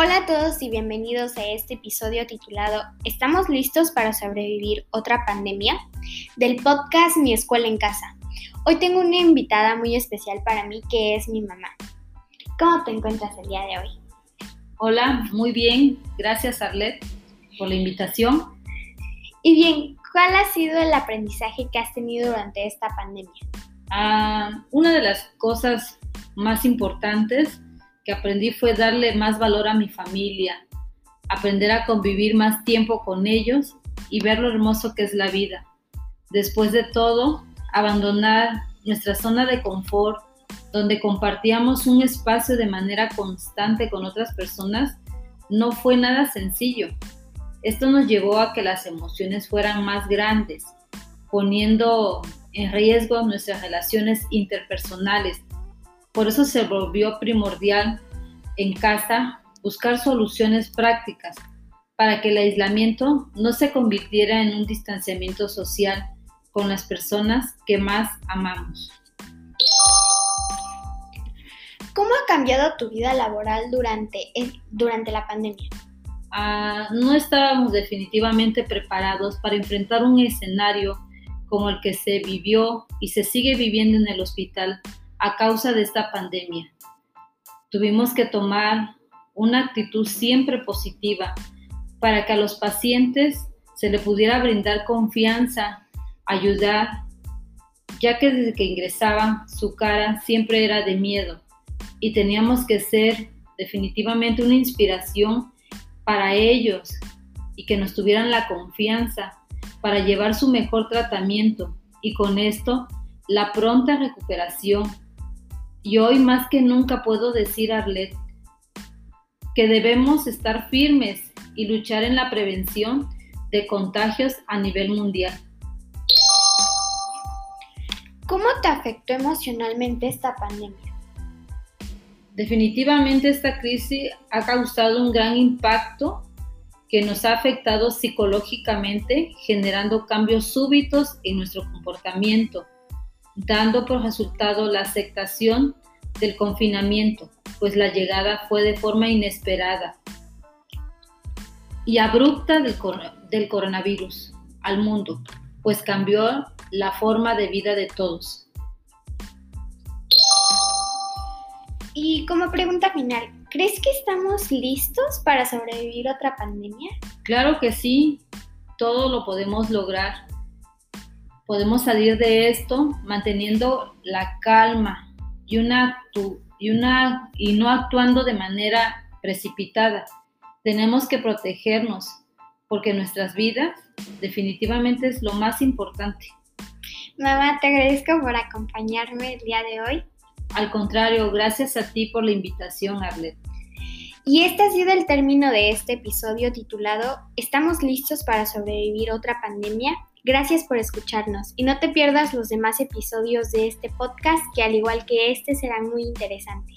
Hola a todos y bienvenidos a este episodio titulado ¿Estamos listos para sobrevivir otra pandemia? del podcast Mi Escuela en Casa. Hoy tengo una invitada muy especial para mí que es mi mamá. ¿Cómo te encuentras el día de hoy? Hola, muy bien. Gracias Arlet por la invitación. Y bien, ¿cuál ha sido el aprendizaje que has tenido durante esta pandemia? Ah, una de las cosas más importantes que aprendí fue darle más valor a mi familia, aprender a convivir más tiempo con ellos y ver lo hermoso que es la vida. Después de todo, abandonar nuestra zona de confort, donde compartíamos un espacio de manera constante con otras personas, no fue nada sencillo. Esto nos llevó a que las emociones fueran más grandes, poniendo en riesgo nuestras relaciones interpersonales por eso se volvió primordial en casa buscar soluciones prácticas para que el aislamiento no se convirtiera en un distanciamiento social con las personas que más amamos. ¿Cómo ha cambiado tu vida laboral durante, durante la pandemia? Ah, no estábamos definitivamente preparados para enfrentar un escenario como el que se vivió y se sigue viviendo en el hospital a causa de esta pandemia. Tuvimos que tomar una actitud siempre positiva para que a los pacientes se le pudiera brindar confianza, ayudar, ya que desde que ingresaban su cara siempre era de miedo y teníamos que ser definitivamente una inspiración para ellos y que nos tuvieran la confianza para llevar su mejor tratamiento y con esto la pronta recuperación y hoy más que nunca puedo decir, Arlet, que debemos estar firmes y luchar en la prevención de contagios a nivel mundial. ¿Cómo te afectó emocionalmente esta pandemia? Definitivamente esta crisis ha causado un gran impacto que nos ha afectado psicológicamente, generando cambios súbitos en nuestro comportamiento dando por resultado la aceptación del confinamiento, pues la llegada fue de forma inesperada y abrupta del, del coronavirus al mundo, pues cambió la forma de vida de todos. Y como pregunta final, ¿crees que estamos listos para sobrevivir otra pandemia? Claro que sí, todo lo podemos lograr podemos salir de esto manteniendo la calma y, una, y, una, y no actuando de manera precipitada. Tenemos que protegernos porque nuestras vidas definitivamente es lo más importante. Mamá, te agradezco por acompañarme el día de hoy. Al contrario, gracias a ti por la invitación, Arlet. Y este ha sido el término de este episodio titulado ¿Estamos listos para sobrevivir otra pandemia? Gracias por escucharnos y no te pierdas los demás episodios de este podcast que al igual que este serán muy interesantes.